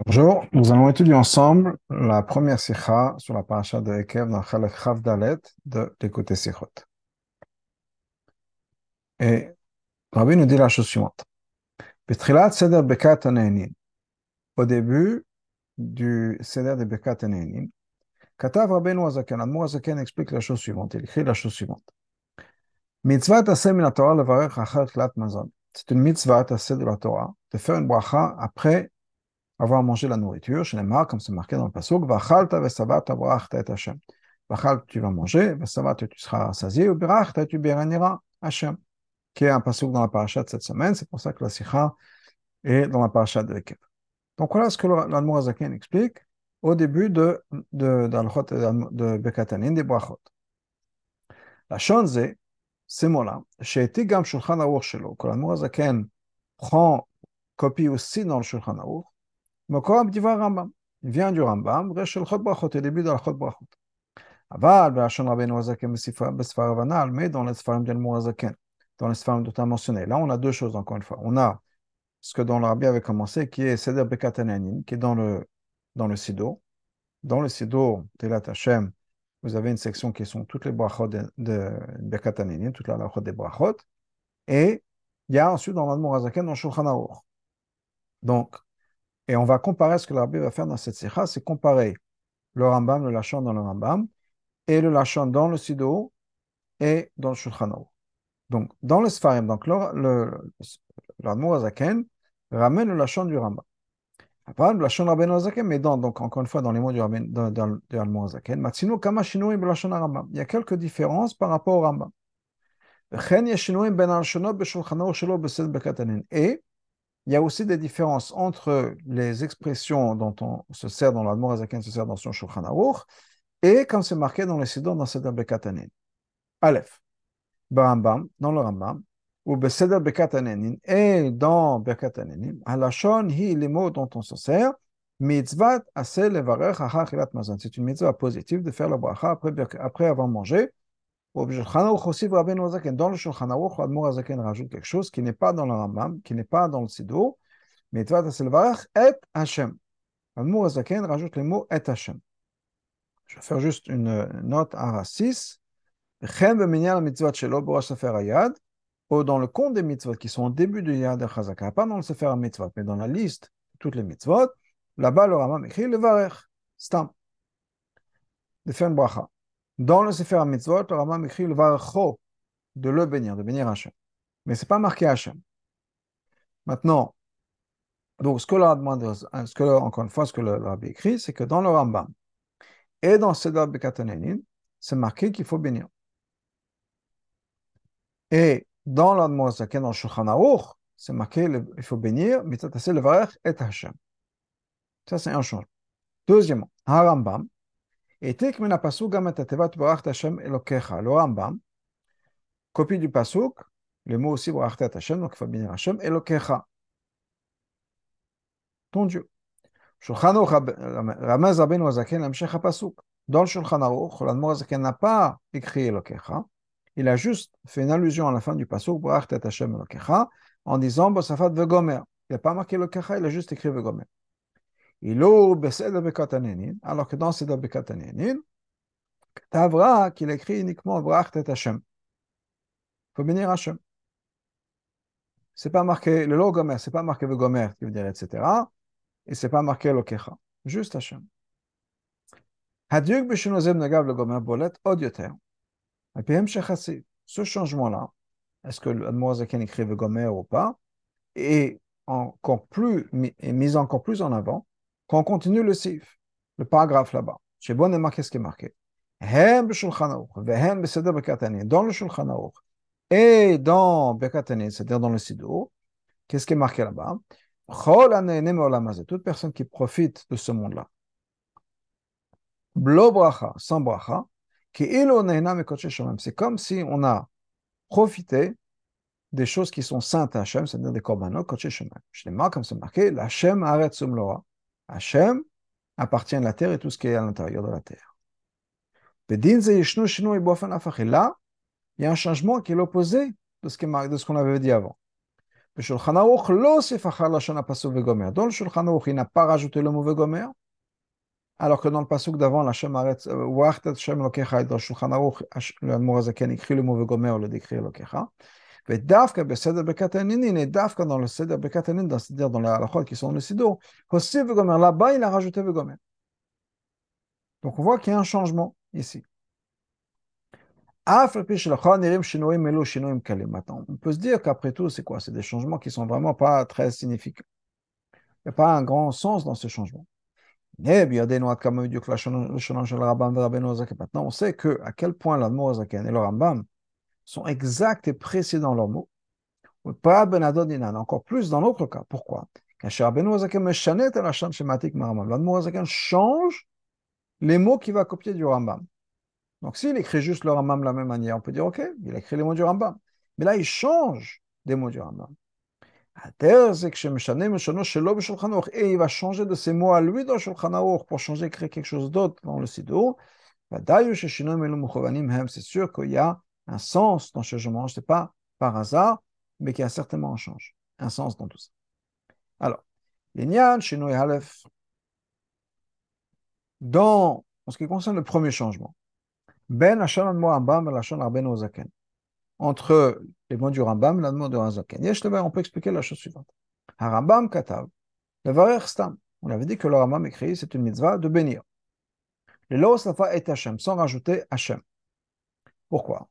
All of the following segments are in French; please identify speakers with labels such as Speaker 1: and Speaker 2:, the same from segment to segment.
Speaker 1: Bonjour, nous allons étudier ensemble la première sikha sur la paracha de Ekev dans Chalek Chav Dalet de l'écouter Sichot. Et Rabbi nous dit la chose suivante. Seder Bekat. Au début du Seder de Bekat Aneinin, Katav Rabbeinu Azaken, Admor Azaken explique la chose suivante, il écrit la chose suivante. Mitzvah Taseh min Torah levarech achar mazon. C'est une mitzvah Taseh de la Torah de faire une bracha après avoir mangé la nourriture, comme c'est marqué dans le pasuk, Vachalta vesavata brachta et Hashem. Vachalta, tu vas manger, vesavata, tu seras rassasié, ou brachta, tu béniras Hashem, qui est un pasuk dans la paracha de cette semaine, c'est pour ça que la sikha est dans la paracha de l'équipe. Donc voilà ce que l'Admour Azaken explique au début de, de, de, de Bekatanin, des brachot. La chose ces mots-là, chez Tigam Shulchan Aruch Shelo, que l'Admour Azaken prend copie aussi dans le Shulchan Aruch, Mokom Divar Rambam. Il vient du Rambam, Rechel Chod Brachot, au début de la Chod Brachot. Aval, Bachon Rabbeinu Azaken, Besfar Avanal, mais dans les Sfarim d'Elmour Azaken, dans les Sfarim dont tu as mentionné. Là, on a deux choses, encore une fois. On a ce que dans le avait commencé, qui est Seder Bekatananin, qui est dans le, dans le Sido. Dans le Sido, Telat Hashem, vous avez une section qui sont toutes les brachot de, de Bekatananin, des brachot. Et il y a ensuite dans l'Admour Azaken, dans Shulchan Aruch. Donc, et on va comparer ce que l'Arabie va faire dans cette sikha, c'est comparer le Rambam, le Lachon dans le Rambam, et le Lachon dans le Sido et dans le Shulchan Donc, dans le Sfarim, donc le, le, Azaken ramène le Lachon du Rambam. Après, le Lachon Rabbeinu Azaken, mais dans, donc encore une fois, dans les mots du Rabbeinu, dans, dans, dans Azaken, Matsino Kama Shinoim Lachon Rambam. Il y a quelques différences par rapport au Rambam. Et il y a aussi des différences entre les expressions dont on se sert dans la Morazaken se sert dans son Shulchan et comme c'est marqué dans les Sidon dans Seder Bekatanin. Aleph, Barambam, dans le Rambam, ou Beseder Bekatanin et dans Bekatanin, Halashon hi les mots dont on se sert, mitzvat asel levarech achachilat mazon. C'est une mitzvah positive de faire la bracha après, après avoir mangé dans le Shulchan Aruch, Admor Azaken rajoute quelque chose qui n'est pas dans le Rambam, qui n'est pas dans le Sido, mais Tvat Aselvarach et Hashem. Admor Azaken rajoute les mots et Hashem. Je vais faire juste une note à 6. Chem b'minyan mitzvot shelo b'rosh sefer hayad, ou dans le compte des mitzvot qui sont au début du Yad al pas dans le sefer mitzvot, mais dans la liste de toutes les mitzvot, là-bas le Rambam écrit le varech, stam, de faire une bracha. Dans le Sefer Mitzvot, le Rambam écrit le Varcho, de le bénir, de bénir Hachem. Mais ce n'est pas marqué Hachem. Maintenant, donc ce que le demande, que, encore une fois, ce que le, Rabbi écrit, c'est que dans le Rambam et dans Sedab Bekatanenin, c'est marqué qu'il faut bénir. Et dans l'Admorazaken, dans Shulchan Aruch, c'est marqué qu'il faut bénir, Mitzatase le Varech et Hachem. Ça, c'est un changement. Deuxièmement, un Rambam, העתיק מן הפסוק גם את התיבת ברכת השם אלוקיך, לא רמב"ם, copie du pasuk, le mot aussi ברכת את השם, donc il faut bénir Hachem, אלוקיך, ton Dieu. שולחן ערוך רמז רבינו הזקן להמשך הפסוק. Dans le Shulchan Aruch, l'Admor Azaken n'a pas écrit Elokecha, il a juste fait une allusion à la fin du pasuk, Brachtet Hashem Elokecha, en disant Bosafat Vegomer. Il n'a pas marqué Elokecha, il a juste écrit Vegomer. alors que dans Seder Bekatanenin, Tavra, qu'il écrit uniquement Brachtet Hashem. Il faut bénir Hashem. C'est pas marqué, le Gomer, c'est pas marqué le Gomer, qui veut dire etc. Et c'est pas marqué le Kecha. Juste Hashem. Nagav le Gomer Bolet Odioter. Ce changement-là, est-ce que le Moazaken écrit le Gomer ou pas, est encore plus, est mis encore plus en avant quand on continue le sif, le paragraphe là-bas, chez Bon marqué ce qui est marqué. Dans le Shulchan Aruch et dans Bekatani, c'est-à-dire dans le Sido, qu'est-ce qui est marqué là-bas? Toute personne qui profite de ce monde-là. Sans bracha, c'est comme si on a profité des choses qui sont saintes à Hachem, c'est-à-dire des korbanot, koché shemem. Je les comme c'est marqué, la Hachem aret sumlora. Hachem appartient à la terre et tout ce qui est à l'intérieur de la terre. Là, il y a un changement qui est l'opposé de ce qu'on avait dit avant. Dans le Shulchan Aruch, il n'a pas rajouté le mot vegomer, alors que dans le pasuk d'avant, wachtet Shem lokecha, dans le Shulchan Aruch, le Morazaken écrit le mot Et dans le seder bekatanin, c'est-à-dire dans les halachot qui sont dans le là-bas, il a rajouté vegomer. Donc on voit qu'il y a un changement ici. Maintenant, on peut se dire qu'après tout, c'est quoi? C'est des changements qui sont vraiment pas très significants. Il n'y a pas un grand sens dans ce changement. Maintenant, on sait que à quel point l'Admorazaken et le Rambam sont exacts et précis dans leurs mots. Pas encore plus dans l'autre cas. Pourquoi? L'Admorazaken change les mots qu'il va copier du Rambam. Donc s'il écrit juste le Rambam de la même manière, on peut dire, OK, il a écrit les mots du Rambam. Mais là, il change des mots du Rambam. Et il va changer de ces mots à lui dans Shulchan pour changer, créer quelque chose d'autre dans le Sidour. C'est sûr qu'il y a un sens dans ce changement. Ce n'est pas par hasard, mais qu'il y a certainement un change, un sens dans tout ça. Alors, l'Inyan, Shinoi Halef, dans, en ce qui concerne le premier changement, ben et Rabbeinu Ozaken. Entre les mots du Rambam et les mots de. Yesh on peut expliquer la chose suivante. Rambam katav, le varer stam. On avait dit que le Rambam écrit, c'est une mitzvah de bénir. Le lo safa est Hashem, sans rajouter Hashem. Pourquoi?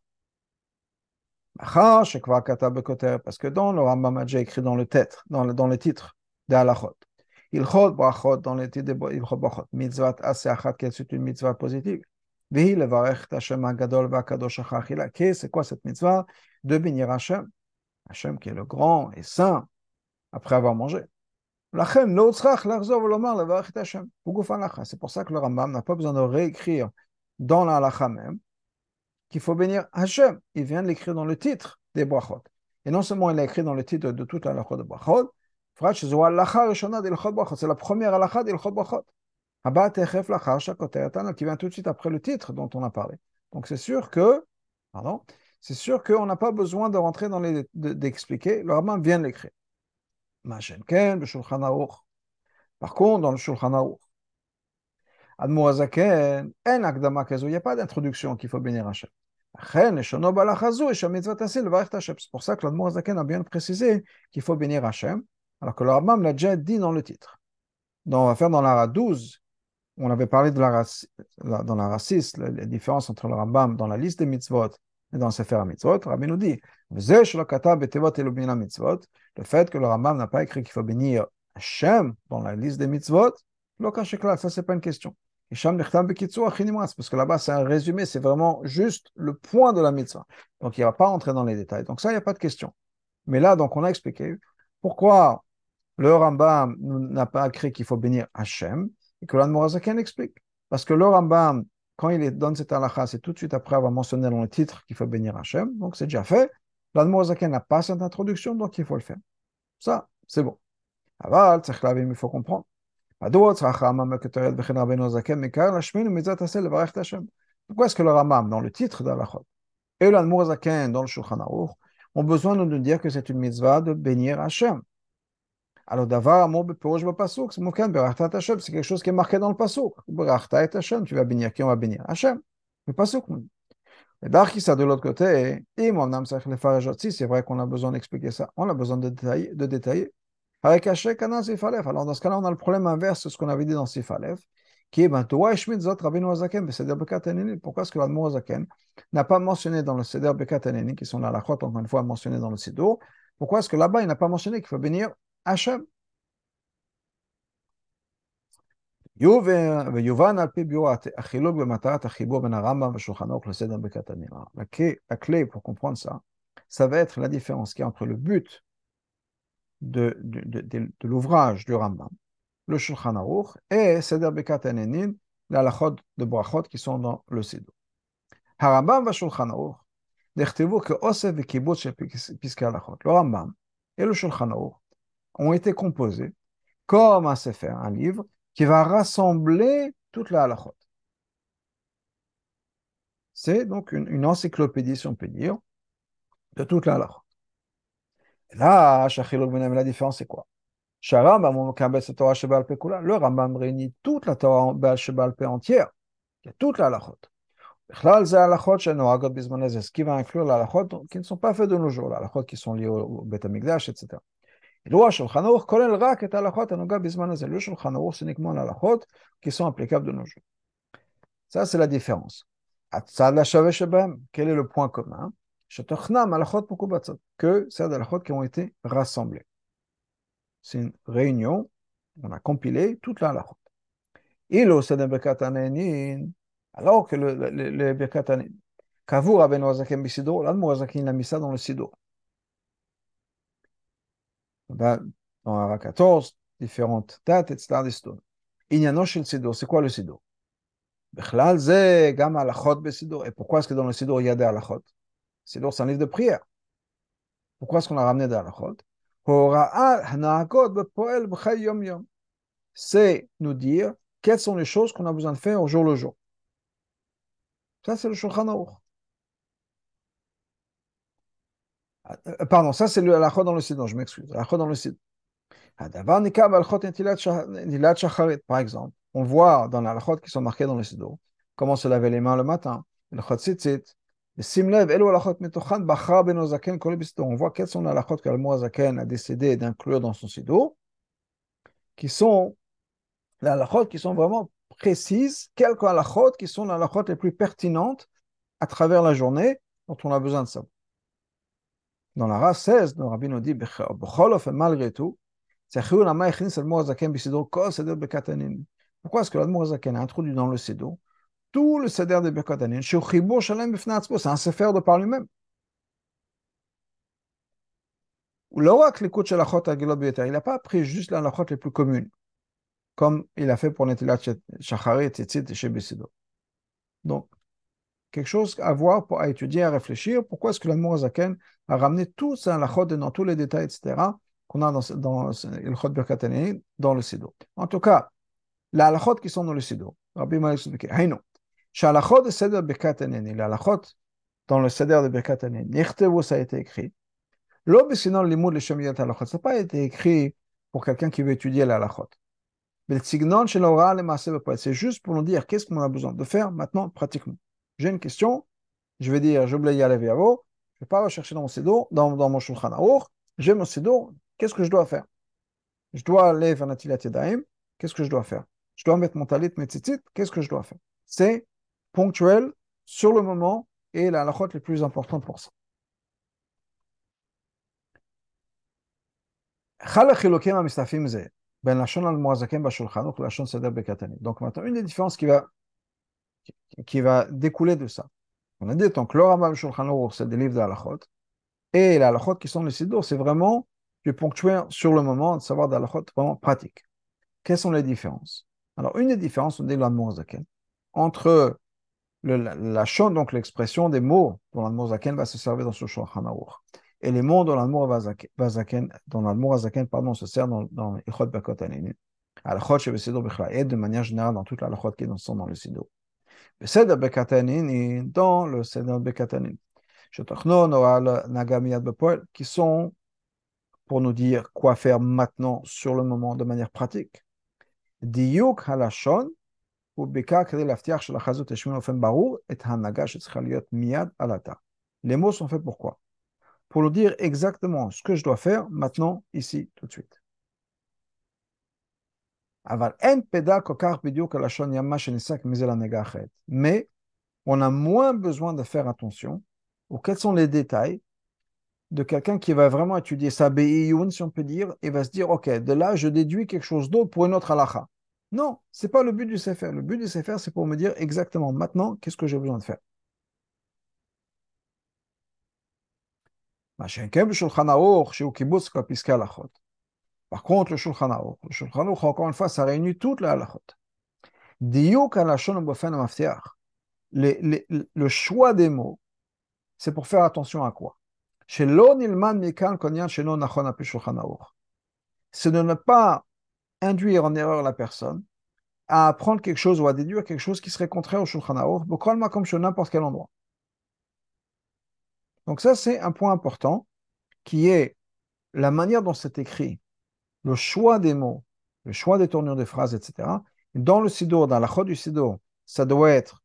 Speaker 1: Parce que dans le Rambam a déjà écrit dans le titre, dans le, dans le titre de Halachot. Il chod brachot dans le titre de il chod brachot. Mitzvah assez achat, qui est une mitzvah positive? C'est quoi cette mitzvah? De bénir Hachem. Hachem qui est le grand et saint après avoir mangé. C'est pour ça que le Rambam n'a pas besoin de réécrire dans la halakha même qu'il faut bénir Hachem. Il vient de l'écrire dans le titre des brachot. Et non seulement il l'a écrit dans le titre de toute la de brachot, c'est la première halakha des brachot qui vient tout de suite après le titre dont on a parlé. Donc c'est sûr que, pardon, c'est sûr qu'on n'a pas besoin de rentrer dans les, d'expliquer. Le rabbin vient de l'écrire. Par contre, dans le Shulchan Aruch, il n'y a pas d'introduction qu'il faut bénir Hachem. C'est pour ça que l'Admorazaken a bien précisé qu'il faut bénir Hachem, alors que le Rambam l'a déjà dit dans le titre. Donc on va faire dans la 12, on avait parlé de la, dans la raciste, la, différence entre le Rambam dans la liste des mitzvot et dans le Sefer mitzvot. Rabbi nous dit, le fait que le Rambam n'a pas écrit qu'il faut bénir Hachem dans la liste des mitzvot, ça c'est pas une question. Parce que là-bas, c'est un résumé, c'est vraiment juste le point de la mitzvah. Donc, il ne va pas entrer dans les détails. Donc, ça, il n'y a pas de question. Mais là, donc, on a expliqué pourquoi le Rambam n'a pas écrit qu'il faut bénir Hachem et que l'Anmorazaken explique. Parce que le Rambam, quand il donne cette halakha, c'est tout de suite après avoir mentionné dans le titre qu'il faut bénir Hachem, donc c'est déjà fait. L'Anmorazaken n'a pas cette introduction, donc il faut le faire. Ça, c'est bon. Aval, il faut comprendre. Pourquoi est-ce que le Rambam, dans le titre d'Alachot, et l'Anmorazaken dans le Shulchan Aruch, ont besoin de nous dire que c'est une mitzvah de bénir Hachem alors, d'avoir mot pasuk, c'est quelque chose qui est marqué dans le pasuk. Tu vas bénir qui on va bénir Hachem. Le pasuk. Et ça de l'autre côté, c'est vrai qu'on a besoin d'expliquer ça. On a besoin de. De détailler. Avec Alors, dans ce cas-là, on a le problème inverse de ce qu'on avait dit dans Sifalev, qui est ben, pourquoi est-ce que l'Admorazaken n'a pas mentionné dans le Seder Bekat qui sont là, la encore une fois mentionné dans le Sido, pourquoi est-ce que là-bas il n'a pas mentionné qu'il faut bénir Hachem? La clé pour comprendre ça, ça va être la différence a entre le but de, de, de, de l'ouvrage du Rambam, le Shulchan Aruch, et Seder Bekat Anenin, la lachot de brachot qui sont dans le Sido. Harambam va Shulchan Aruch, נכתבו כאוסף וקיבוץ של פסקי הלכות. לא רמב"ם, אלו שולחן ערוך, ont été composés comme un sefer, un livre, qui va rassembler toute la halachot. C'est donc une, encyclopédie, si on peut dire, de toute la halachot. Là, la différence, c'est quoi? Le Rambam réunit toute la Torah Baal entière. Il y a toute la halachot. Ce qui va inclure la halachot qui ne sont pas faits de nos jours, qui sont liées au Beth Amikdash, etc. Et le c'est uniquement la qui sont applicables de nos jours. Ça, c'est la différence. Quel est le point commun? Que c'est des halachot qui ont été rassemblés. C'est une réunion, on a compilé toute la halachot. Le Bekat alors que le, le, le Birkat Kavur Rabbeinu Azaken Bisido, l'Admour Azaken l'a mis ça dans le Sido. Dans la 14, différentes dates, etc. d'histoire. Inyano shel Sido, c'est quoi le Sido Bechlal ze gam alachot besido. Et pourquoi est-ce que dans le Sido il y a des alachot Sido, c'est un livre de prière. Pourquoi est-ce qu'on a ramené des alachot C'est nous dire quelles sont les choses qu'on a besoin de faire au jour le jour. Ça, c'est le Shulchan. Euh, pardon, ça, c'est la dans le Sidon, je m'excuse. La dans le Sidon. Par exemple, on voit dans la lachot qui sont marquées dans le Sidon comment se laver les mains le matin. Le tzitzit. On voit quelles sont les halachot que le a décidé d'inclure dans son Sidon, qui sont les qui sont vraiment précise quelques halachot qui sont les halachot les plus pertinentes à travers la journée dont on a besoin de ça. Dans la race 16, le rabbi nous dit, malgré tout, pourquoi est-ce que l'Admorazaken a introduit dans le Sido tout le Seder de Bekatanin C'est un Sefer de par lui-même. Il n'a pas pris juste la halachot les plus communes comme il a fait pour Netilat Shacharit, Tzitzit et Shebesido. Donc, quelque chose à voir, à étudier, à réfléchir. Pourquoi est-ce que l'Admour Zaken a ramené tout ça, la chod, dans tous les détails, etc., qu'on a dans, dans Birkatani, dans le Sido. En tout cas, la halachot qui sont dans le Sido. Rabbi m'a expliqué. Shalachot de Seder Birkatani, la halachot dans le Seder de Birkatani, Nirtevu, ça a été écrit. Ça n'a pas été écrit pour quelqu'un qui veut étudier la halachot. C'est juste pour nous dire qu'est-ce qu'on a besoin de faire maintenant pratiquement. J'ai une question, je vais dire, je y aller vers vous, je ne vais pas rechercher dans mon sédo, dans, mon shulchan aour, j'ai mon sédo, qu'est-ce que je dois faire? Je dois aller vers Natilat Yadayim, qu'est-ce que je dois faire? Je dois mettre mon talit, mes tzitzit, qu'est-ce que je dois faire? C'est ponctuel, sur le moment, et la halachot les plus importante pour ça. Ben Donc maintenant, une des différences qui va, qui va découler de ça. On a dit donc le Rambam Shulchan c'est des livres d'Alachot, et les Alachot qui sont les Sidour, c'est vraiment du ponctuel sur le moment, de savoir d'Alachot vraiment pratique. Quelles sont les différences? Alors, une des différences, on dit l'Admorazaken, entre la, la donc l'expression des mots dont l'Admorazaken va se servir dans ce Shulchan et les mots vazaken, dans l'amour vazaken, pardon, se sert dans, dans Ichot Bakot Anini. Al-Chot Bechla, et de manière générale dans toute la Chot qui sont dans le Sido. Beseder Bekatanini, dans le Seder Bekatanin. Shetochnon, Oal, Nagamiyad Bepoel, qui sont pour nous dire quoi faire maintenant sur le moment de manière pratique. Diyuk halashon, Les mots sont faits pourquoi pour nous dire exactement ce que je dois faire maintenant, ici, tout de suite. Mais on a moins besoin de faire attention aux quels sont les détails de quelqu'un qui va vraiment étudier sa si on peut dire, et va se dire, OK, de là, je déduis quelque chose d'autre pour une autre halakha. Non, c'est pas le but du CFR. Le but du CFR, c'est pour me dire exactement maintenant, qu'est-ce que j'ai besoin de faire? Par contre, le Shulchan Aruch, le Shulchan Aruch, encore une fois, ça réunit toutes les halachot. Le choix des mots, c'est pour faire attention à quoi? C'est de ne pas induire en erreur la personne à apprendre quelque chose ou à déduire quelque chose qui serait contraire au Shulchan Aruch, comme sur n'importe quel endroit. Donc ça, c'est un point important qui est la manière dont c'est écrit, le choix des mots, le choix des tournures de phrases, etc., dans le Sidour, dans la chode du Sidour, ça doit être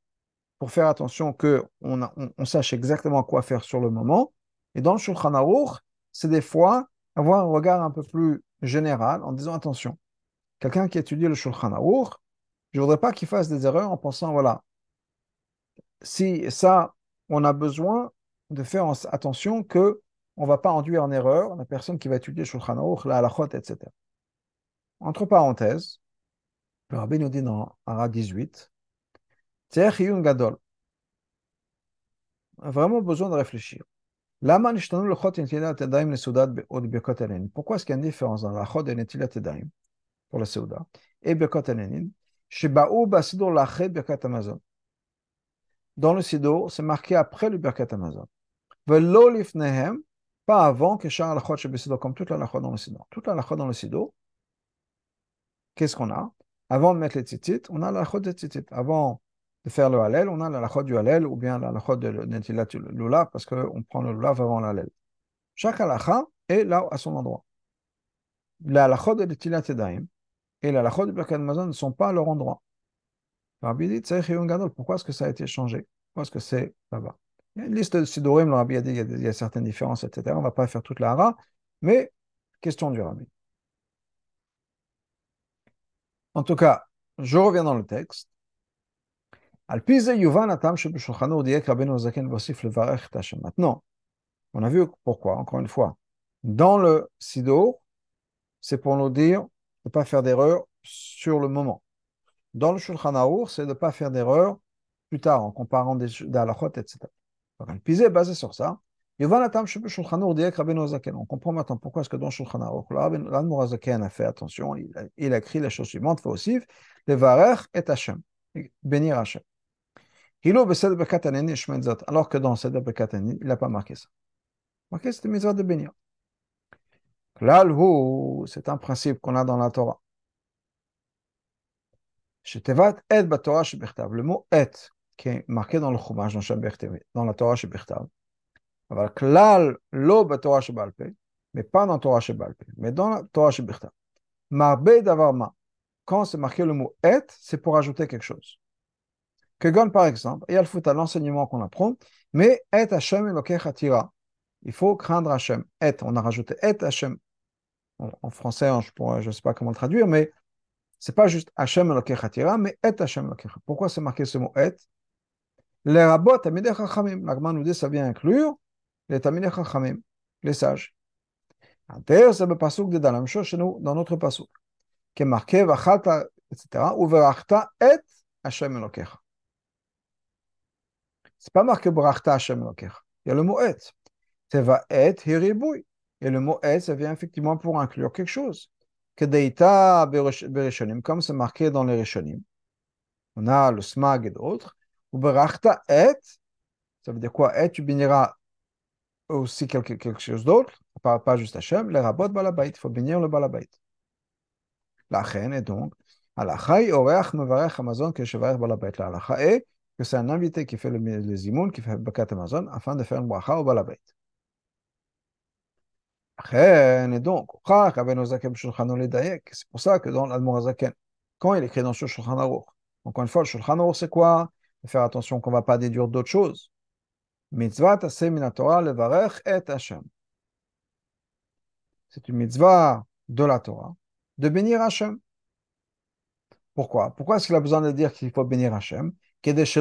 Speaker 1: pour faire attention qu'on on, on, sache exactement quoi faire sur le moment. Et dans le Shulchan Aruch, c'est des fois avoir un regard un peu plus général en disant attention, quelqu'un qui étudie le Shulchan Aruch, je ne voudrais pas qu'il fasse des erreurs en pensant, voilà, si ça, on a besoin de faire attention que on ne va pas induire en erreur la personne qui va étudier Shulchan Aruch, la halachot, etc. Entre parenthèses, le rabbi nous dit dans Ara 18, Gadol. A vraiment besoin de réfléchir. Pourquoi est-ce qu'il y a une différence dans la chod et netilat pour la seuda et bekot alenin Dans le sido, c'est marqué après le birkat amazon. Velo lifnehem, pas avant que shar la chod comme toute la dans le sido. Toute la dans le sido, qu'est-ce qu'on a? Avant de mettre les tzitzit, on a la chod des tzitzit. Avant de faire le halel, on a la lachot du halel ou bien la lachot de netilat lulav parce qu'on prend le lulav avant l'halel. Chaque halacha est là à son endroit. La lachot de netilat edaim et la lachot de birkat mazon ne sont pas à leur endroit. Rabbi dit, pourquoi est-ce que ça a été changé? Pourquoi est-ce que c'est là-bas? Il y a une liste de sidorim, le Rabbi a dit, il y a, certaines différences, etc. On ne va pas faire toute la hara, mais question du Rabbi. En tout cas, je reviens dans le texte. Maintenant, on a vu pourquoi, encore une fois. Dans le Sido, c'est pour nous dire ne pas faire d'erreur sur le moment. Dans le Shulchan Aour, c'est de ne pas faire d'erreur plus tard, en comparant des halachot, etc. Donc, le est basé sur ça. On comprend maintenant pourquoi est-ce que dans Shulchan Aour, l'Admorazaken a fait attention, il a, écrit les choses suivantes, fait le Varech et Hashem, bénir Hashem. Alors que dans Seder Bekatanin, il n'a pas marqué ça. Marqué, c'était mitzvah de bénir. C'est un principe qu'on a dans la Torah. Le mot et, qui est marqué dans le Chumash, dans la Torah Shebalpe, mais pas dans la Torah Shebalpe, mais dans la Torah. Marbe davarma, quand c'est marqué le mot et, c'est pour ajouter quelque chose. Que par exemple, et fout à l'enseignement qu'on apprend, mais et Hashem Elokecha Il faut craindre Hashem. Et, on a rajouté et Hashem. En, français, je ne sais pas comment le traduire, mais c'est pas juste Hashem Elokecha mais et Hashem Elokecha. Pourquoi c'est marqué ce mot et? Les rabots Tamidei Chachamim. L'agman nous dit ça vient inclure les Tamidei Chachamim, les sages. D'ailleurs, c'est le pasuk de chose chez nous, dans notre pasuk, qui est marqué Vachalta, etc. Ou Verachta et Hashem Elokecha. C'est pas marqué Brachta Hashem Loker. Il y a le mot et. C'est va et hiribui. Et le mot et, ça vient effectivement pour inclure quelque chose. Que deita bereshonim, comme c'est marqué dans les reshonim. On a le smag et d'autres. Ou brachta et, ça veut dire quoi? Et, tu béniras aussi quelque, chose d'autre, pas, pas juste Hashem, les rabot balabait, il faut bénir le balabait. La reine est donc, alachai oreach mevarech Amazon que chevarech balabait. La halacha est que c'est un invité qui fait le, les qui fait Bakat Amazon, afin de faire un bracha au balabait. Et donc, c'est pour ça que dans l'Admorazaken, quand il écrit dans le Shulchan Aruch, encore une fois, le Shulchan Aruch, c'est quoi? Faire attention qu'on ne va pas déduire d'autres choses. Mitzvah Torah levarech et Hashem. C'est une mitzvah de la Torah de bénir Hashem. Pourquoi? Pourquoi est-ce qu'il a besoin de dire qu'il faut bénir Hashem? Parce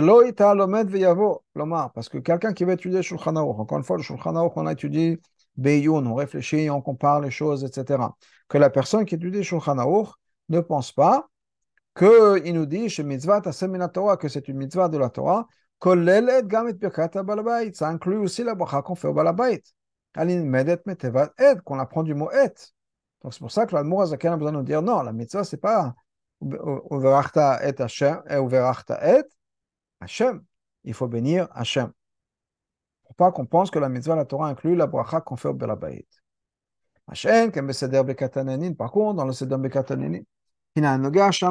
Speaker 1: que quelqu'un qui va étudier Shulchan Aruch, encore une fois, le Shulchan Aruch, on a étudié Beyoun, on réfléchit, on compare les choses, etc. Que la personne qui étudie Shulchan Aruch ne pense pas qu'il nous dit chez mitzvah Torah que c'est une mitzvah de la Torah, ça inclut aussi la bracha qu'on fait au balabait. Qu'on apprend du mot et. Donc c'est pour ça que l'Admour Azaken a besoin de nous dire non, la mitzvah c'est pas Uverachta et Hashem, Uverachta et Hachem. Il faut bénir Hachem. Pas qu'on pense que la mitzvah, la Torah inclut la bracha qu'on fait au Belabait. Hachem, comme Seder Bekatanenin, par contre, dans le Seder Bekatanenin, Qu'est-ce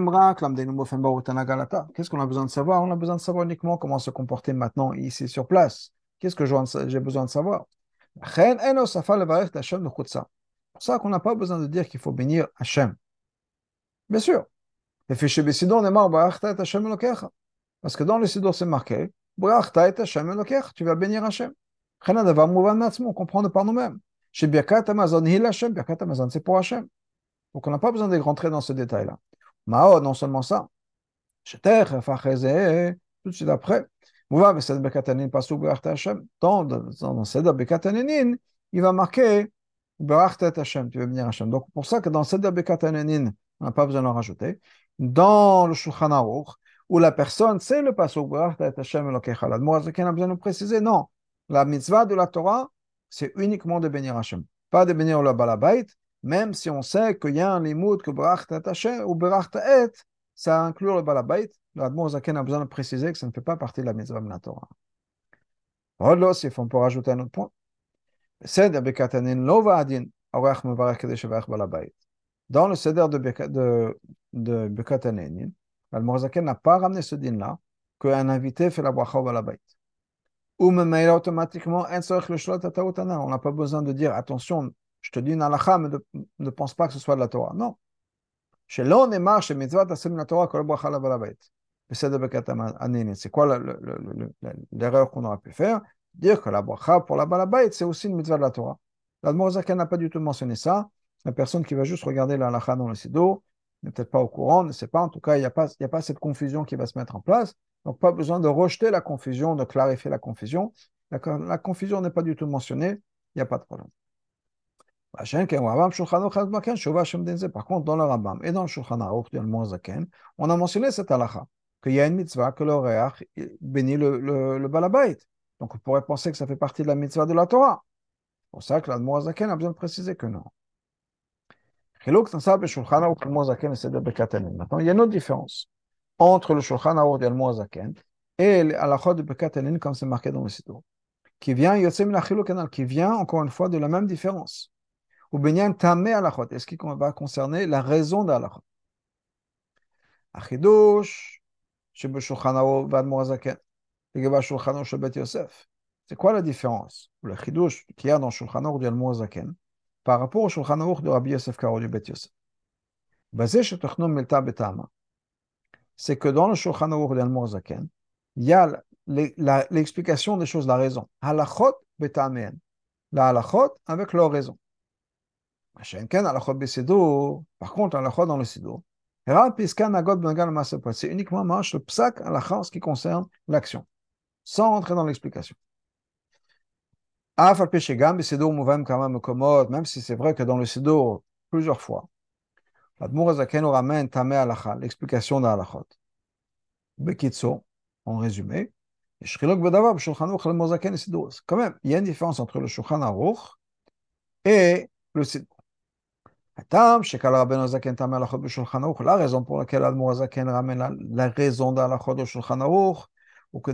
Speaker 1: qu'on a besoin de savoir? On a besoin de savoir uniquement comment se comporter maintenant, ici, sur place. Qu'est-ce que j'ai besoin de savoir? Pour ça qu'on n'a pas besoin de dire qu'il faut bénir Hachem. Bien sûr. Parce que dans le Sidor, c'est marqué, tu vas bénir Hachem. On comprend de par nous-mêmes. Donc on n'a pas besoin de rentrer dans ce détail-là. Mao, non seulement ça, tout de suite après, dans, dans Seder Bekatanenin, il va marquer Hashem, tu veux venir Hashem. Donc pour ça que dans Seder Bekatanenin, on n'a pas besoin de le rajouter. Dans le Shulchan Aruch, où la personne sait le pasuk Hashem besoin de préciser, non, la mitzvah de la Torah, c'est uniquement de bénir Hashem, pas de bénir le Balabait, même si on sait qu'il y a un limud que Barachta Hashem ou Barachta Et, ça inclut le Balabait. Le Zaken a besoin de préciser que ça ne fait pas partie de la mitzvah de la Torah. si on peut rajouter un autre point. Dans le Seder de, de, de Bekatanin, le n'a pas ramené ce din-là qu'un invité fait la bracha au balabait. Ou même automatiquement, on n'a pas besoin de dire attention, je te dis une halakha, mais ne, pense pas que ce soit de la Torah. Non. Chez l'on est marche, mitzvah, tasem la Torah, kol bracha la balabait. C'est quoi l'erreur qu'on aurait pu faire? Dire que la bracha pour la balabait, c'est aussi une mitzvah de la Torah. L'Admorazakan n'a pas du tout mentionné ça. La personne qui va juste regarder la halakha dans le sido n'est peut-être pas au courant, ne sait pas. En tout cas, il n'y a, pas, a pas cette confusion qui va se mettre en place. Donc, pas besoin de rejeter la confusion, de clarifier la confusion. La, la confusion n'est pas du tout mentionnée, il n'y a pas de problème. Par contre, dans le Rambam et dans le Shulchan Aruch on a mentionné cette halakha, qu'il y a une mitzvah que l'oréach bénit le, le, le balabait. Donc on pourrait penser que ça fait partie de la mitzvah de la Torah. C'est pour ça que l'Admorazaken a besoin de préciser que non. Maintenant, il y a une autre différence entre le Shulchan Aruch et le et l'halachot de Bekatanin, comme c'est marqué dans le site, qui vient, qui vient encore une fois de la même différence. Ou Benyan Tamé Alachot, est-ce qui va concerner la raison d'Alachot Achidosh, Shebe Shulchan Vad Moazaken, Legeba Shulchan Shebet Yosef. C'est quoi la différence? Le Chidosh qu'il y a dans Shulchan Aruch du Moazaken par rapport au Shulchan Aruch de Rabbi Yosef Karo du Bet Yosef c'est que dans le Shulchan Aruch du Moazaken, il y a l'explication des choses, la raison. Halachot betamen. La halachot avec leur raison. Par contre, halachot dans le sido, c'est uniquement marche le psak halachot en ce qui concerne l'action, sans entrer dans l'explication. Même si c'est vrai que dans le sido, plusieurs fois, l'explication de halachot. Bekitso, en résumé, il y a une différence entre le Shulchan Aruch et le Siddur. La raison pour laquelle Al-Murazaken ramène la, raison de Shulchan ou que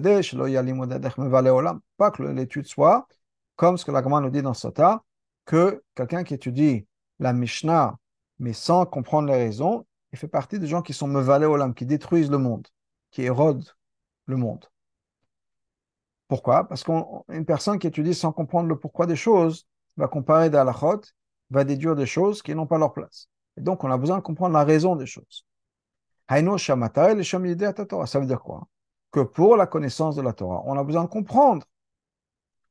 Speaker 1: pas que l'étude soit comme ce que la nous dit dans Sota, que quelqu'un qui étudie la Mishnah, mais sans comprendre les raisons, il fait partie des gens qui sont mevalé olam, qui détruisent le monde, qui érodent le monde. Pourquoi? Parce qu'une personne qui étudie sans comprendre le pourquoi des choses va comparer des halachot, va déduire des choses qui n'ont pas leur place. Et donc, on a besoin de comprendre la raison des choses. Ça veut dire quoi? Que pour la connaissance de la Torah, on a besoin de comprendre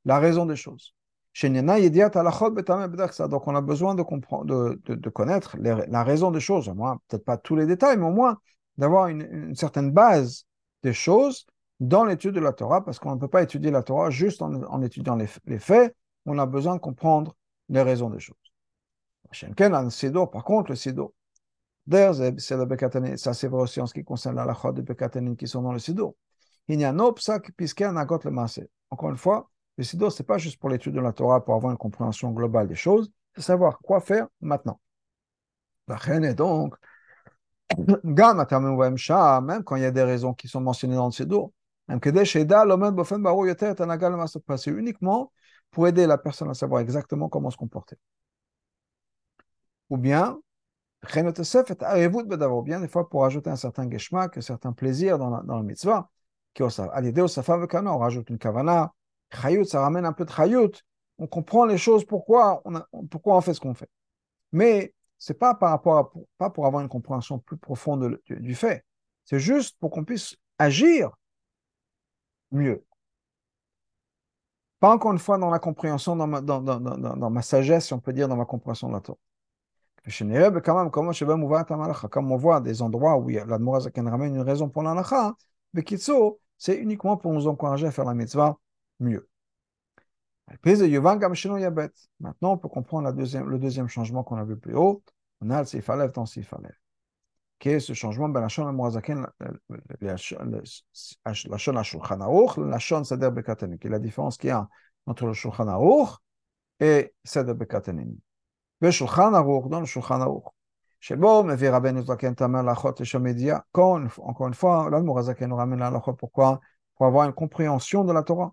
Speaker 1: la raison des choses. Donc, on a besoin de, comprendre, de, connaître la raison des choses. Moi, peut-être pas tous les détails, mais au moins d'avoir une, certaine base des choses dans l'étude de la Torah, parce qu'on ne peut pas étudier la Torah juste en, étudiant les, faits, on a besoin de comprendre les raisons des choses. Par contre, le Sido, ça c'est vrai aussi en ce qui concerne la lachot de Bekatanin qui sont dans le Sido. Il psak Encore une fois, le Sido, ce n'est pas juste pour l'étude de la Torah, pour avoir une compréhension globale des choses, c'est savoir quoi faire maintenant. La reine est donc, même quand il y a des raisons qui sont mentionnées dans le Sido, c'est uniquement pour aider la personne à savoir exactement comment se comporter. Ou bien, ou bien des fois pour ajouter un certain geschmack, un certain plaisir dans, la, dans le mitzvah, on rajoute une kavana, chayut, ça ramène un peu de chayut, on comprend les choses, pourquoi on, pourquoi on fait ce qu'on fait. Mais c'est pas pas pour avoir une compréhension plus profonde du, fait. C'est juste pour qu'on puisse agir mieux. Pas encore une fois dans la compréhension, dans ma, dans, dans, dans, ma sagesse, si on peut dire, dans ma compréhension de la Torah. Comme on voit des endroits où l'Admorazaken ramène une raison pour l'anacha, mais c'est uniquement pour nous encourager à faire la mitzvah mieux. Maintenant, on peut comprendre la deuxième, le deuxième changement qu'on a vu plus haut. On a le Sifalev dans Sifalev. Quel est ce changement Ben, la Shon Morazaken, la Shon Ashulchan Aruch, la Shon Seder Bekatenin. Quelle est la différence qu'il y a entre le Shulchan Aruch et Seder Bekatenin בשולחן ערוך, dans le Shulchan Aruch. שבו מביא רבנו זקן את המלאכות לשם ידיעה. Encore une fois, l'Admour Azaken nous ramène la Pourquoi Pour avoir une compréhension de la Torah,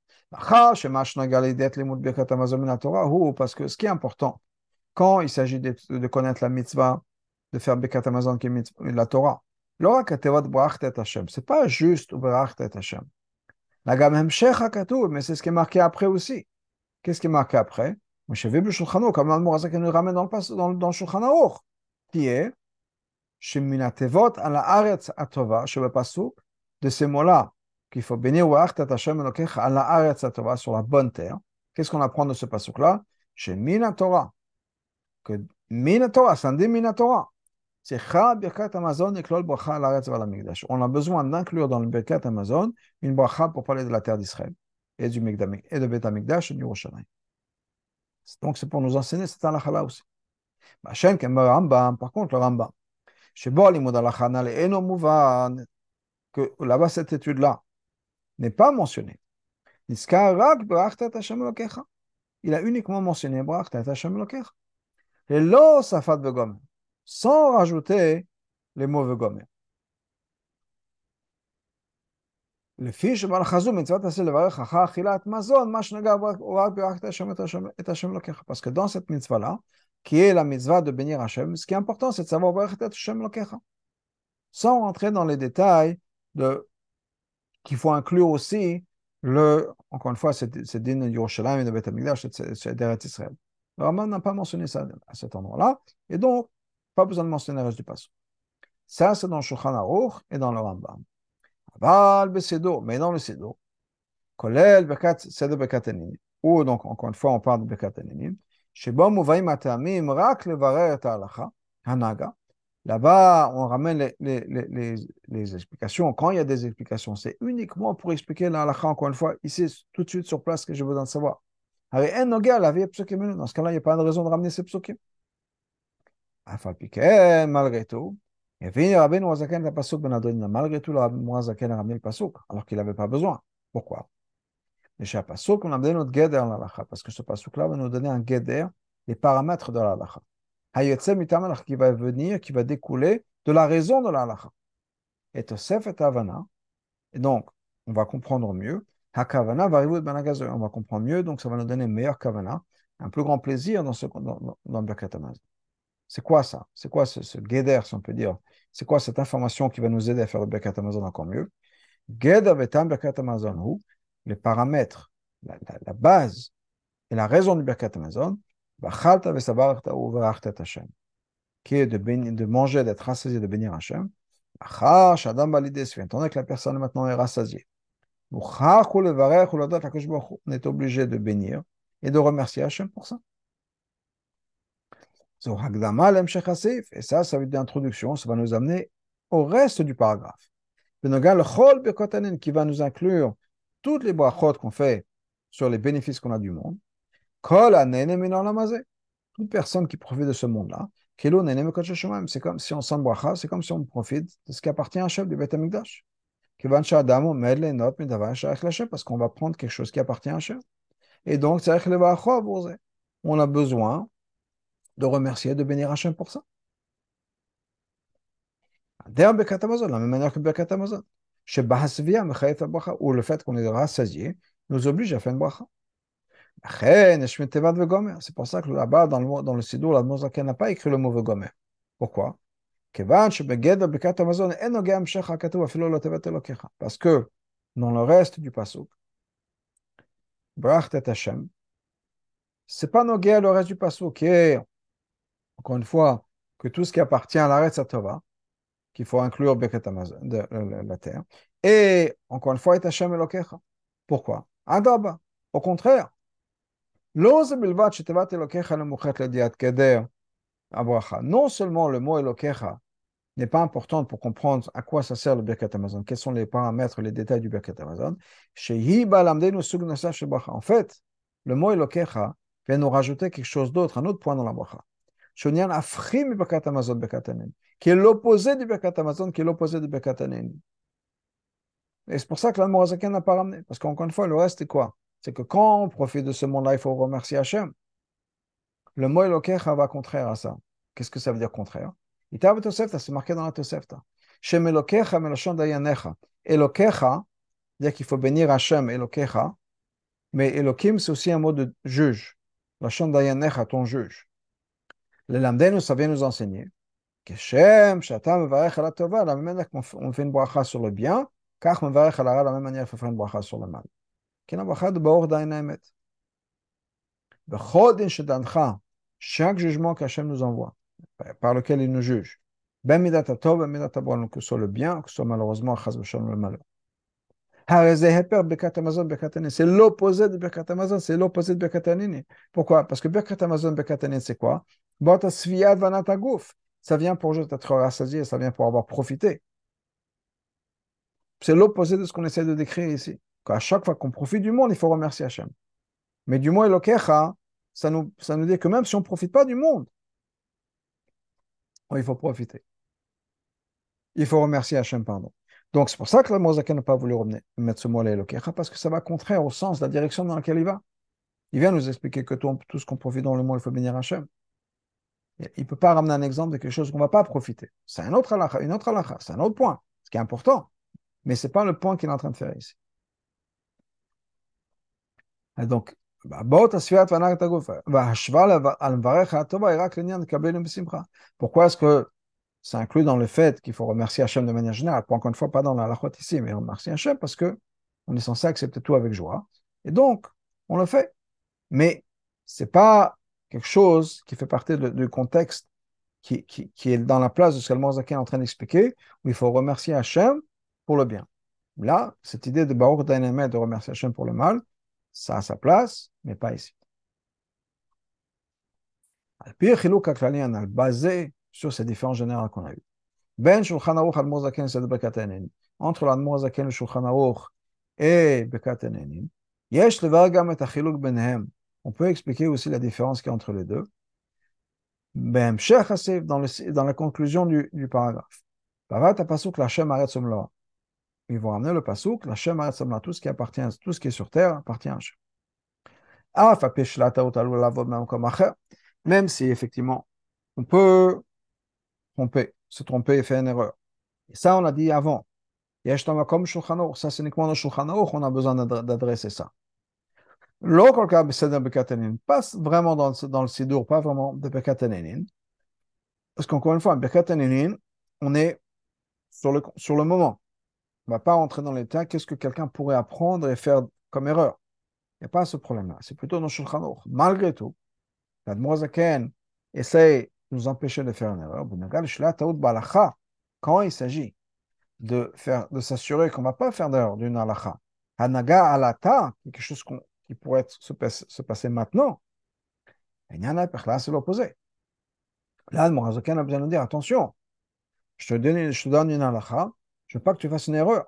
Speaker 1: Parce que ce qui est important, quand il s'agit de, connaître la mitzvah, de faire Bekat Amazon qui est la Torah, c'est pas juste Hashem. Mais c'est ce qui est marqué après aussi. Qu'est-ce qui est marqué après? Comme l'Admorazak nous ramène dans le, dans, dans le qui de ces mots-là, qu'il faut bénir Atova, sur la bonne terre. Qu'est-ce qu'on apprend de ce Pasuk-là Chez Mina Torah. Que Mina Torah, ça dit Mina Torah. C'est Birkat Amazon et Klol Bracha à l'Aretz Valamikdash. On a besoin d'inclure dans le Birkat Amazon une bracha pour parler de la terre d'Israël et du et de Bet Amigdash et du Yerushalayim. Donc, c'est pour nous enseigner cette halakha aussi. Par contre, le Rambam, que là-bas, cette étude-là n'est pas mentionnée. Il a uniquement mentionné sans rajouter les mots Vegomer. לפי שבהלכה מצוות תעשה לברך אחר אכילת מזון, מה שנגע הוא רק בירכת את השם לוקח. parce que dans cette mitzvah-là, qui est la mitzvah de bénir Hachem, ce qui est important, c'est de savoir בירכת את השם לוקח. Sans rentrer dans les détails de qu'il faut inclure aussi le, encore une fois, c'est, Din Yerushalayim et de Beth Amikdash, c'est Deret Israël. Le Raman n'a pas mentionné ça à cet endroit-là, et donc, pas besoin de mentionner le reste du passage. Ça, c'est dans Shulchan Aruch et dans le Rambam. Aval besedo, mais dans le sedo. Kolel bekat, c'est de bekat Ou donc, encore une fois, on parle de bekat enim. Shebom uvaim rak levarer et hanaga. Là-bas, on ramène les, les, les, les, explications. Quand il y a des explications, c'est uniquement pour expliquer la encore une fois, ici, tout de suite sur place, que j'ai besoin de savoir. Dans ce cas-là, il n'y a pas de raison de ramener ces psukim. Malgré tout, ben. Malgré tout, le Wazaken a ramené le pasuk, alors qu'il n'avait pas besoin. Pourquoi? Parce que ce pasuk-là va nous donner un guéder, les paramètres de mitamar qui va venir, qui va découler de la raison de l'alacha. Et Tosef et Havana. Donc, on va comprendre mieux. Hakavana va arriver ben On va comprendre mieux, donc ça va nous donner un meilleur kavana, un plus grand plaisir dans, ce, dans, dans, dans c'est quoi ça? C'est quoi ce, ce si on peut dire? C'est quoi cette information qui va nous aider à faire le Birkat Amazon encore mieux? Guéder Betam Birkat Amazon, les paramètres, la, la, la, base et la raison du Birkat Amazon, qui est de, manger, d'être rassasié, de bénir Hachem. Donné que la personne maintenant est rassasiée, on est obligé de bénir et de remercier Hachem pour ça. Et ça, ça veut dire introduction, ça va nous amener au reste du paragraphe. qui va nous inclure toutes les brachot qu'on fait sur les bénéfices qu'on a du monde. Toute personne qui profite de ce monde-là, c'est comme si on bracha, c'est comme si on profite de ce qui appartient à Hachem du Beth Amikdash. Parce qu'on va prendre quelque chose qui appartient à Hachem. Et donc, on a besoin de remercier, de bénir Hachem pour ça. De la même manière que Amazon. Où le fait qu'on est rassasié nous oblige à faire une bracha. C'est pour ça que là-bas, dans le, dans la Mozaken n'a pas écrit le mot Vegomer. Pourquoi? Parce que dans le reste du pasuk, Brachtet Hashem, c'est pas nogué le reste du pasuk, qui est, encore une fois, que tout ce qui appartient à l'arrêt Satova, qu'il faut inclure Amazon, de, la terre, et encore une fois, est Hashem Elokecha. Pourquoi? Adaba. Au contraire, non seulement le mot Elokecha n'est pas important pour comprendre à quoi ça sert le Birkat Amazon, quels sont les paramètres, les détails du Birkat Amazon. En fait, le mot Elokecha vient nous rajouter quelque chose d'autre, un autre point dans la bracha. Qui est l'opposé du Birkat Amazon, qui est l'opposé du Birkat Et c'est pour ça que l'Almorazaken n'a pas ramené. Parce qu'encore une fois, le reste, c'est quoi? C'est que quand on profite de ce monde-là, il faut remercier Hachem. Le mot Elokecha va contraire à ça. Qu'est-ce que ça veut dire contraire? C'est marqué dans la Tosefta. Shem Elokecha melashon dayanecha. Elokecha, dire qu'il faut bénir Hachem, Elokecha, mais Elokim, c'est aussi un mot de juge. Lashon dayanecha, ton juge. Le Lamdenu, ça vient nous enseigner que Shem, Shatam, Mevarech ala Tova, la même manière qu'on fait une bracha sur le bien, Kach Mevarech ala la même manière faut faire une bracha sur le mal. Chaque jugement qu'Hachem nous envoie, par lequel il nous juge. Que ce soit le bien, que ce soit malheureusement le malheur. C'est l'opposé de Birkat c'est l'opposé de Birkat Pourquoi Parce que Birkat Amazon, Birkat c'est quoi Ça vient pour juste être rassasié, ça vient pour avoir profité. C'est l'opposé de ce qu'on essaie de décrire ici. À chaque fois qu'on profite du monde, il faut remercier Hachem. Mais du moins, ça nous, ça nous dit que même si on ne profite pas du monde, il faut profiter. Il faut remercier Hachem, pardon. Donc, c'est pour ça que la Mozaka n'a pas voulu mettre ce mot-là, parce que ça va contraire au sens, la direction dans laquelle il va. Il vient nous expliquer que tout, ce qu'on profite dans le monde, il faut bénir Hachem. Il ne peut pas ramener un exemple de quelque chose qu'on ne va pas profiter. C'est un autre halakha, une autre halakha, c'est un autre point, ce qui est important. Mais ce n'est pas le point qu'il est en train de faire ici. Donc, pourquoi est-ce que ça inclut dans le fait qu'il faut remercier Hachem de manière générale, encore une fois pas dans la lachot ici, mais on remercie Hachem parce que on est censé accepter tout avec joie. Et donc, on le fait. Mais c'est pas quelque chose qui fait partie du contexte qui, est dans la place de ce que le est en train d'expliquer, où il faut remercier Hachem pour le bien. Là, cette idée de Baruch de remercier Hachem pour le mal, ça a sa place, mais pas ici. Basé sur ces différences générales qu'on a eues. Ben Shulchan Aruch al Mozaken c'est Bekat Entre la Mozaken et Shulchan Aruch et Bekat Yesh levar gam et achiluk benhem. On peut expliquer aussi la différence qu'il y a entre les deux. Ben dans, le, dans la conclusion du, du paragraphe. Bavat apasuk la Shem aretz ils vont ramener le pasouk, la Shem tout ce qui appartient, tout ce qui est sur terre appartient à Shem. Même si effectivement on peut tromper, se tromper et faire une erreur. Et ça, on a dit avant. comme Ça, c'est uniquement dans Shulchan on a besoin d'adresser ça. Pas vraiment dans, dans le Sidur, pas vraiment de Bekatenenin. Parce qu'encore une fois, Bekatenenin, on est sur le, sur le moment. On ne va pas entrer dans l'état, qu'est-ce que quelqu'un pourrait apprendre et faire comme erreur? Il n'y a pas ce problème-là. C'est plutôt dans Shulchan. Malgré tout, l'Admozaken essaie de nous empêcher de faire une erreur. Quand il s'agit de, faire, de s'assurer qu'on ne va pas faire d'erreur d'une halakha, Hanaga alata, quelque chose qui pourrait se, se, passer maintenant, c'est l'opposé. Là, le a besoin de dire attention, je te donne, je te donne une halakha, je veux pas que tu fasses une erreur.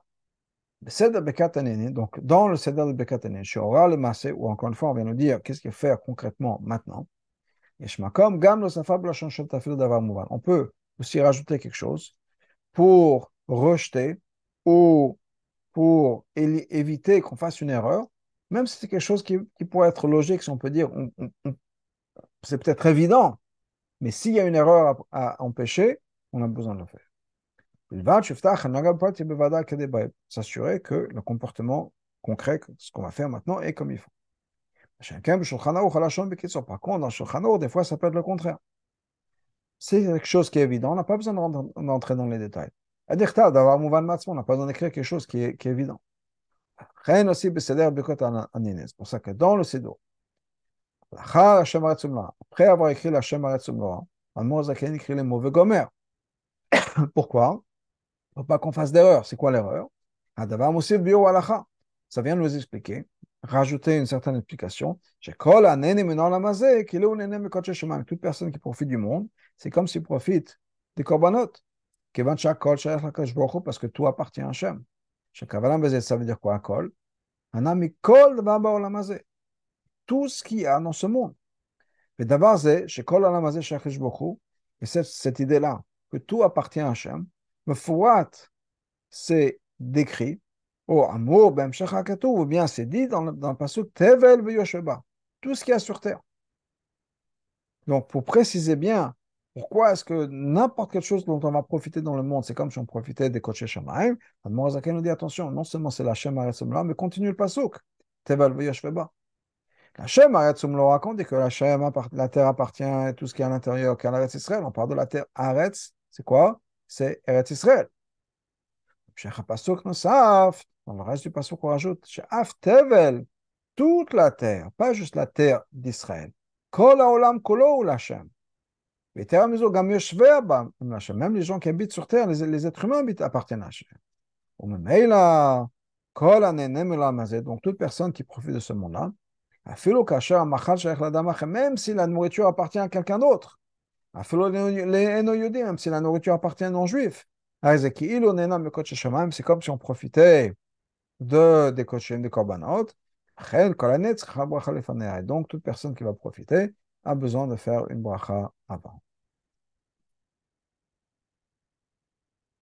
Speaker 1: Donc, dans le Seder de Bekataneni, chez Oral le Massé, ou encore une fois, on vient nous dire qu'est-ce qu'il faut faire concrètement maintenant. On peut aussi rajouter quelque chose pour rejeter ou pour éviter qu'on fasse une erreur, même si c'est quelque chose qui, pourrait être logique, si on peut dire, c'est peut-être évident, mais s'il y a une erreur à empêcher, on a besoin de le faire. S'assurer que le comportement concret, ce qu'on va faire maintenant, est comme il faut. Par contre, dans Shulchan des fois, ça peut être le contraire. C'est quelque chose qui est évident, on n'a pas besoin d'entrer dans les détails. On n'a pas besoin d'écrire quelque chose qui est, évident. C'est pour ça que dans le Sido, après avoir écrit la Shem Aretzumloa, Zaken écrit les mauvais gomer. Pourquoi? Faut pas qu'on fasse d'erreur. C'est quoi l'erreur? Ça vient nous expliquer, rajouter une certaine explication. Toute personne qui profite du monde, c'est comme s'il profite des korbanot. Parce que tout appartient à Hachem. Ça veut dire quoi, Tout ce qu'il y a dans ce monde. Et cette, cette idée-là, que tout appartient à Hachem, me c'est décrit au amour, ben ou bien c'est dit dans le, dans le Tevel tout ce qu'il y a sur terre. Donc, pour préciser bien pourquoi est-ce que n'importe quelle chose dont on va profiter dans le monde, c'est comme si on profitait des Koché Shamaim, nous dit attention, non seulement c'est la Shem mais continue le pasuk. Tevel Yosheba. La Shem Aretzumlo raconte que la la terre appartient à tout ce qui est à l'intérieur, qui est à l'Eretz Israël. On parle de la terre Aretz, c'est quoi? C'est Eretz Israël. Dans le reste du pasuk, on rajoute Tevel, toute la terre, pas juste la terre d'Israël. Kol Kolo Shem. Même les gens qui habitent sur terre, les, êtres humains appartiennent à Hachem. Donc toute personne qui profite de ce monde-là, même si la nourriture appartient à quelqu'un d'autre, si la nourriture appartient à non-juifs, c'est comme si on profitait de, des kochim, des korbanot. Donc toute personne qui va profiter a besoin de faire une bracha avant.